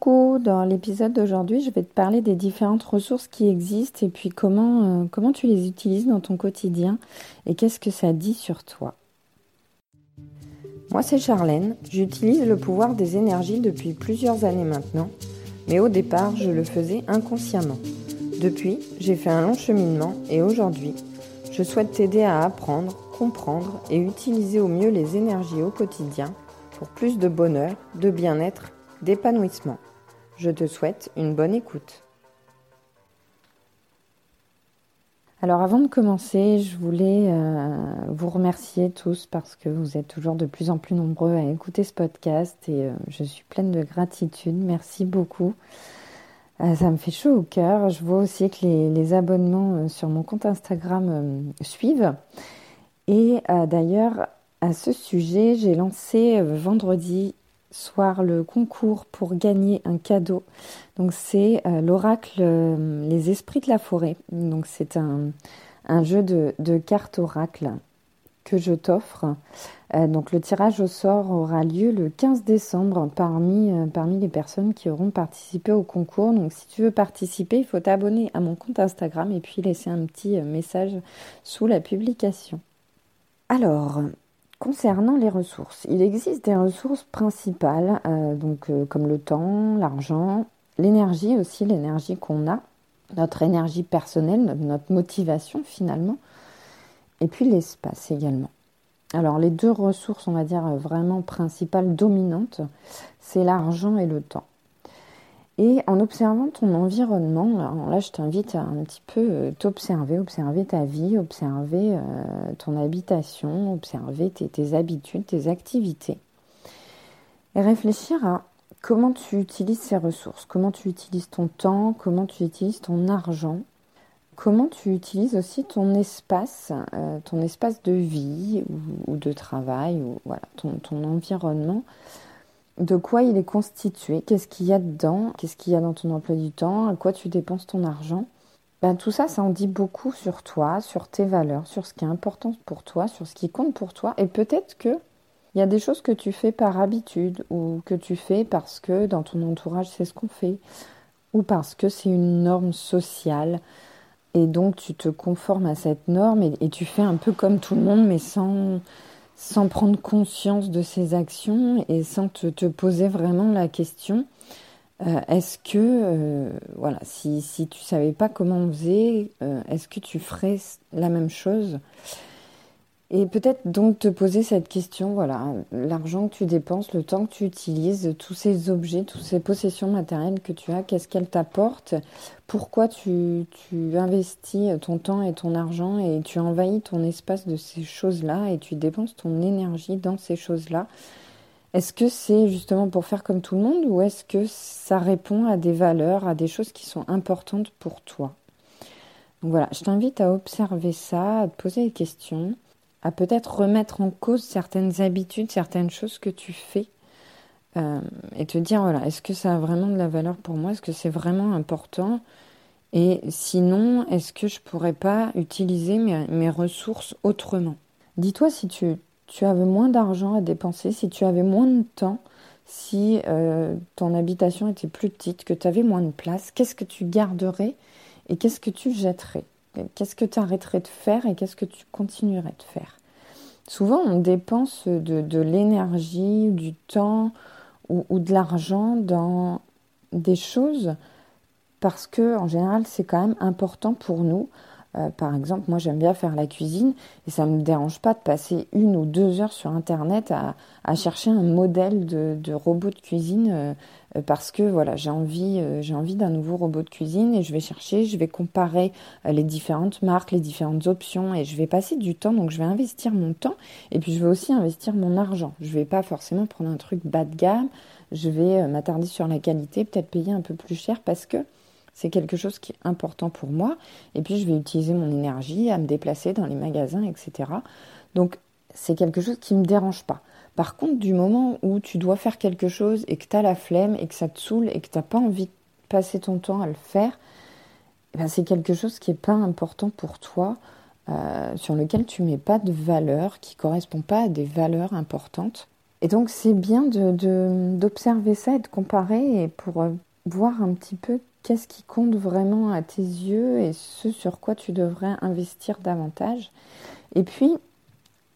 Coucou, dans l'épisode d'aujourd'hui, je vais te parler des différentes ressources qui existent et puis comment, euh, comment tu les utilises dans ton quotidien et qu'est-ce que ça dit sur toi. Moi, c'est Charlène. J'utilise le pouvoir des énergies depuis plusieurs années maintenant, mais au départ, je le faisais inconsciemment. Depuis, j'ai fait un long cheminement et aujourd'hui, je souhaite t'aider à apprendre, comprendre et utiliser au mieux les énergies au quotidien pour plus de bonheur, de bien-être d'épanouissement. Je te souhaite une bonne écoute. Alors avant de commencer, je voulais euh, vous remercier tous parce que vous êtes toujours de plus en plus nombreux à écouter ce podcast et euh, je suis pleine de gratitude. Merci beaucoup. Euh, ça me fait chaud au cœur. Je vois aussi que les, les abonnements sur mon compte Instagram suivent. Et d'ailleurs, à ce sujet, j'ai lancé vendredi soir le concours pour gagner un cadeau. Donc c'est euh, l'oracle euh, Les Esprits de la Forêt. Donc c'est un, jeu de, cartes oracle que je t'offre. Euh, donc le tirage au sort aura lieu le 15 décembre parmi, parmi les personnes qui auront participé au concours. Donc si tu veux participer, il faut t'abonner à mon compte Instagram et puis laisser un petit message sous la publication. Alors, Concernant les ressources, il existe des ressources principales, euh, donc euh, comme le temps, l'argent, l'énergie aussi, l'énergie qu'on a, notre énergie personnelle, notre motivation finalement, et puis l'espace également. Alors les deux ressources, on va dire vraiment principales, dominantes, c'est l'argent et le temps. Et en observant ton environnement, là je t'invite à un petit peu euh, t'observer, observer ta vie, observer euh, ton habitation, observer tes, habitudes, tes activités. Et réfléchir à comment tu utilises ces ressources, comment tu utilises ton temps, comment tu utilises ton argent, comment tu utilises aussi ton espace, euh, ton espace de vie ou, de travail, ou voilà, ton environnement de quoi il est constitué, qu'est-ce qu'il y a dedans, qu'est-ce qu'il y a dans ton emploi du temps, à quoi tu dépenses ton argent. Ben, tout ça, ça en dit beaucoup sur toi, sur tes valeurs, sur ce qui est important pour toi, sur ce qui compte pour toi. Et peut-être que il y a des choses que tu fais par habitude ou que tu fais parce que dans ton entourage c'est ce qu'on fait ou parce que c'est une norme sociale et donc tu te conformes à cette norme et tu fais un peu comme tout le monde mais sans sans prendre conscience de ses actions et sans te, poser vraiment la question euh, est-ce que, euh, voilà, si, si tu savais pas comment on faisait, euh, est-ce que tu ferais la même chose? Et peut-être donc te poser cette question, voilà, l'argent que tu dépenses, le temps que tu utilises, tous ces objets, toutes ces possessions matérielles que tu as, qu'est-ce qu'elles t'apportent? Pourquoi tu, tu, investis ton temps et ton argent et tu envahis ton espace de ces choses-là et tu dépenses ton énergie dans ces choses-là? Est-ce que c'est justement pour faire comme tout le monde ou est-ce que ça répond à des valeurs, à des choses qui sont importantes pour toi? Donc voilà, je t'invite à observer ça, à te poser des questions à peut-être remettre en cause certaines habitudes, certaines choses que tu fais euh, et te dire voilà, est-ce que ça a vraiment de la valeur pour moi? Est-ce que c'est vraiment important? Et sinon, est-ce que je pourrais pas utiliser mes, ressources autrement? Dis-toi si tu, avais moins d'argent à dépenser, si tu avais moins de temps, si euh, ton habitation était plus petite, que tu avais moins de place, qu'est-ce que tu garderais et qu'est-ce que tu jetterais? Qu'est-ce que tu arrêterais de faire et qu'est-ce que tu continuerais de faire? Souvent, on dépense de, l'énergie, du temps ou, de l'argent dans des choses parce que, en général, c'est quand même important pour nous. Euh, par exemple, moi j'aime bien faire la cuisine et ça ne me dérange pas de passer une ou deux heures sur Internet à, chercher un modèle de, robot de cuisine euh, parce que voilà, j'ai envie, j'ai envie d'un nouveau robot de cuisine et je vais chercher, je vais comparer les différentes marques, les différentes options et je vais passer du temps, donc je vais investir mon temps et puis je vais aussi investir mon argent. Je vais pas forcément prendre un truc bas de gamme, je vais m'attarder sur la qualité, peut-être payer un peu plus cher parce que c'est quelque chose qui est important pour moi. Et puis, je vais utiliser mon énergie à me déplacer dans les magasins, etc. Donc, c'est quelque chose qui ne me dérange pas. Par contre, du moment où tu dois faire quelque chose et que tu as la flemme et que ça te saoule et que tu n'as pas envie de passer ton temps à le faire, eh ben c'est quelque chose qui n'est pas important pour toi, euh, sur lequel tu mets pas de valeur, qui correspond pas à des valeurs importantes. Et donc c'est bien d'observer ça et de comparer et pour euh, voir un petit peu qu'est-ce qui compte vraiment à tes yeux et ce sur quoi tu devrais investir davantage. Et puis,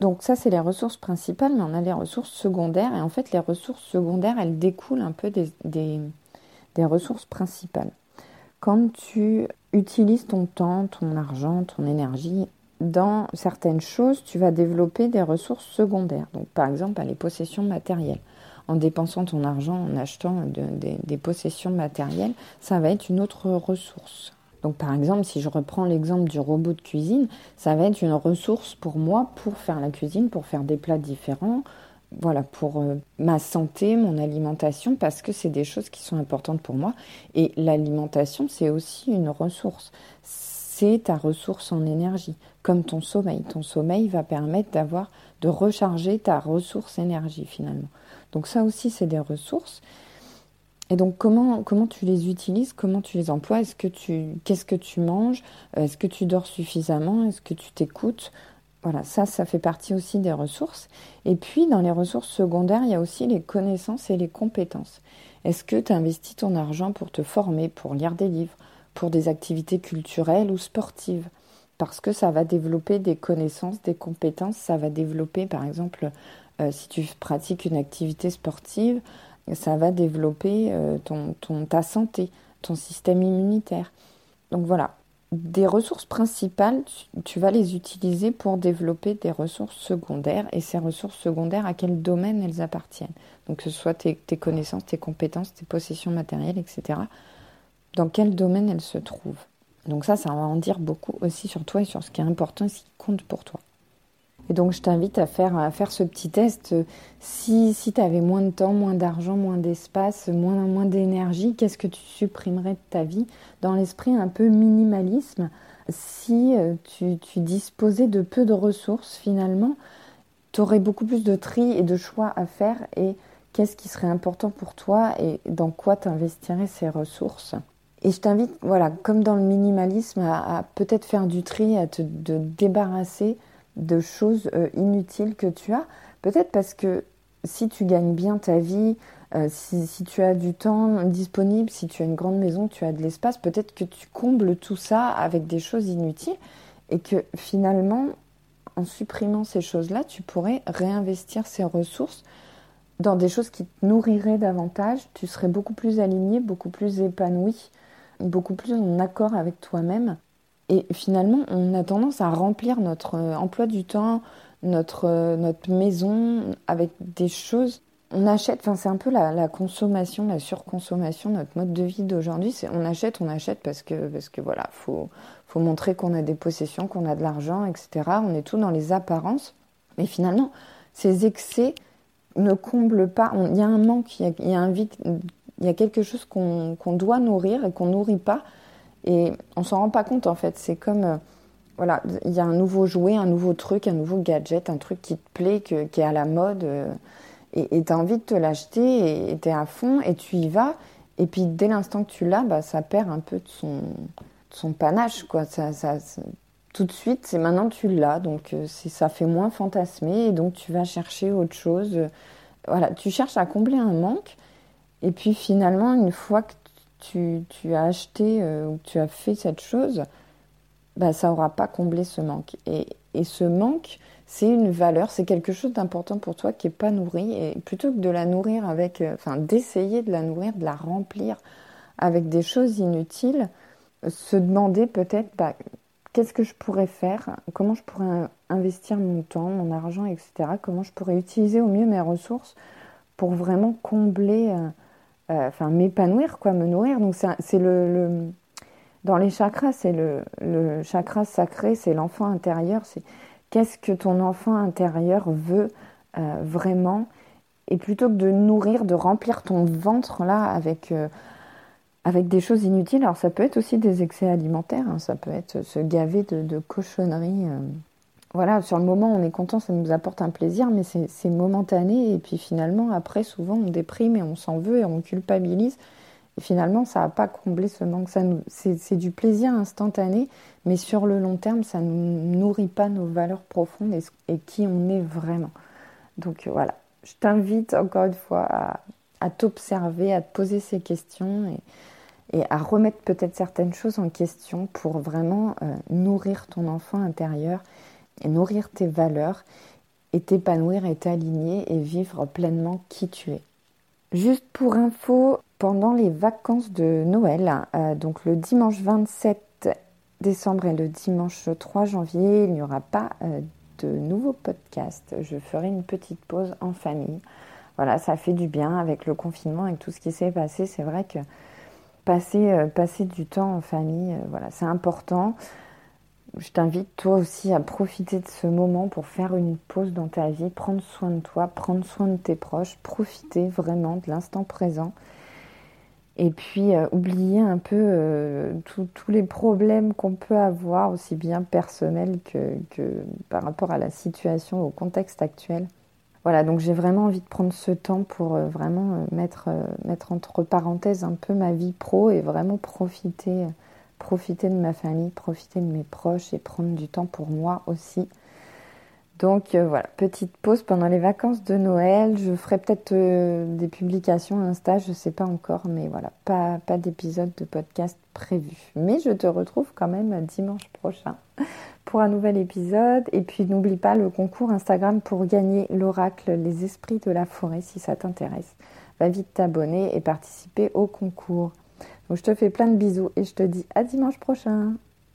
donc ça c'est les ressources principales, mais on a les ressources secondaires. Et en fait, les ressources secondaires, elles découlent un peu des, ressources principales. Quand tu utilises ton temps, ton argent, ton énergie dans certaines choses, tu vas développer des ressources secondaires. Donc, par exemple, les possessions matérielles. En dépensant ton argent, en achetant des possessions matérielles, ça va être une autre ressource. Donc, par exemple, si je reprends l'exemple du robot de cuisine, ça va être une ressource pour moi pour faire la cuisine, pour faire des plats différents, voilà, pour euh, ma santé, mon alimentation, parce que c'est des choses qui sont importantes pour moi. Et l'alimentation, c'est aussi une ressource. C'est ta ressource en énergie, comme ton sommeil. Ton sommeil va permettre d'avoir, de recharger ta ressource énergie finalement. Donc ça aussi, c'est des ressources. Et donc comment, comment tu les utilises, comment tu les emploies, est-ce que tu, qu'est-ce que tu manges, est-ce que tu dors suffisamment, est-ce que tu t'écoutes, voilà, ça, ça fait partie aussi des ressources. Et puis, dans les ressources secondaires, il y a aussi les connaissances et les compétences. Est-ce que tu investis ton argent pour te former, pour lire des livres, pour des activités culturelles ou sportives? Parce que ça va développer des connaissances, des compétences, ça va développer, par exemple, euh, si tu pratiques une activité sportive, ça va développer euh, ton, ta santé, ton système immunitaire. Donc voilà, des ressources principales, tu, vas les utiliser pour développer des ressources secondaires. Et ces ressources secondaires, à quel domaine elles appartiennent? Donc que ce soit tes, connaissances, tes compétences, tes possessions matérielles, etc. Dans quel domaine elles se trouvent? Donc ça, ça va en dire beaucoup aussi sur toi et sur ce qui est important et ce qui compte pour toi. Et donc, je t'invite à faire, à faire ce petit test. Si, si tu avais moins de temps, moins d'argent, moins d'espace, moins, moins d'énergie, qu'est-ce que tu supprimerais de ta vie? Dans l'esprit un peu minimalisme, si euh, tu, tu disposais de peu de ressources, finalement, tu aurais beaucoup plus de tri et de choix à faire. Et qu'est-ce qui serait important pour toi et dans quoi tu investirais ces ressources? Et je t'invite, voilà, comme dans le minimalisme, à, peut-être faire du tri, à te débarrasser de choses euh, inutiles que tu as. Peut-être parce que si tu gagnes bien ta vie, euh, si, tu as du temps disponible, si tu as une grande maison, tu as de l'espace, peut-être que tu combles tout ça avec des choses inutiles et que finalement, en supprimant ces choses-là, tu pourrais réinvestir ces ressources dans des choses qui te nourriraient davantage, tu serais beaucoup plus aligné, beaucoup plus épanoui, beaucoup plus en accord avec toi-même. Et finalement, on a tendance à remplir notre euh, emploi du temps, notre, euh, notre maison avec des choses. On achète, enfin c'est un peu la, consommation, la surconsommation, notre mode de vie d'aujourd'hui. C'est on achète, on achète parce que parce que voilà, faut faut montrer qu'on a des possessions, qu'on a de l'argent, etc. On est tout dans les apparences, mais finalement, ces excès ne comblent pas. Il y a un manque, il y a, y a quelque chose qu'on doit nourrir et qu'on nourrit pas et on s'en rend pas compte en fait. C'est comme, euh, voilà, il y a un nouveau jouet, un nouveau truc, un nouveau gadget, un truc qui te plaît, qui est à la mode. Euh, et tu as envie de te l'acheter et tu es à fond et tu y vas. Et puis dès l'instant que tu l'as, bah, ça perd un peu de son, panache. Quoi. Ça, tout de suite, c'est maintenant tu l'as. Donc euh, ça fait moins fantasmer et donc tu vas chercher autre chose. Voilà, tu cherches à combler un manque. Et puis finalement, une fois que tu, as acheté euh, ou tu as fait cette chose, bah, ça n'aura pas comblé ce manque. Et, ce manque, c'est une valeur, c'est quelque chose d'important pour toi qui n'est pas nourri. Et plutôt que de la nourrir avec, euh, enfin, d'essayer de la nourrir, de la remplir avec des choses inutiles, se demander peut-être bah, qu'est-ce que je pourrais faire, comment je pourrais investir mon temps, mon argent, etc. Comment je pourrais utiliser au mieux mes ressources pour vraiment combler. Euh, enfin m'épanouir, quoi, me nourrir. Donc c'est le, dans les chakras, c'est le, chakra sacré, c'est l'enfant intérieur. C'est qu'est-ce que ton enfant intérieur veut euh, vraiment. Et plutôt que de nourrir, de remplir ton ventre là avec euh, des choses inutiles. Alors ça peut être aussi des excès alimentaires, hein. ça peut être se gaver de, de cochonneries voilà, sur le moment, on est content, ça nous apporte un plaisir, mais c'est momentané. Et puis finalement, après, souvent, on déprime et on s'en veut et on culpabilise. Et finalement, ça n'a pas comblé ce manque. C'est du plaisir instantané, mais sur le long terme, ça ne nourrit pas nos valeurs profondes et, qui on est vraiment. Donc voilà, je t'invite encore une fois à, t'observer, à te poser ces questions et, à remettre peut-être certaines choses en question pour vraiment euh, nourrir ton enfant intérieur nourrir tes valeurs et t'épanouir et t'aligner et vivre pleinement qui tu es. Juste pour info, pendant les vacances de Noël, euh, donc le dimanche 27 décembre et le dimanche 3 janvier, il n'y aura pas euh, de nouveaux podcasts. Je ferai une petite pause en famille. Voilà, ça fait du bien avec le confinement, avec tout ce qui s'est passé. C'est vrai que passer, euh, du temps en famille, voilà, c'est important je t'invite toi aussi à profiter de ce moment pour faire une pause dans ta vie, prendre soin de toi, prendre soin de tes proches, profiter vraiment de l'instant présent. Et puis euh, oublier un peu euh, tous les problèmes qu'on peut avoir, aussi bien personnels que, par rapport à la situation, au contexte actuel. Voilà, donc j'ai vraiment envie de prendre ce temps pour euh, vraiment mettre, mettre entre parenthèses un peu ma vie pro et vraiment profiter profiter de ma famille, profiter de mes proches et prendre du temps pour moi aussi. Donc euh, voilà, petite pause pendant les vacances de Noël. Je ferai peut-être euh, des publications Insta, je ne sais pas encore, mais voilà, pas, pas d'épisode de podcast prévu. Mais je te retrouve quand même dimanche prochain pour un nouvel épisode. Et puis n'oublie pas le concours Instagram pour gagner l'oracle Les Esprits de la Forêt si ça t'intéresse. Va vite t'abonner et participer au concours je te fais plein de bisous et je te dis à dimanche prochain.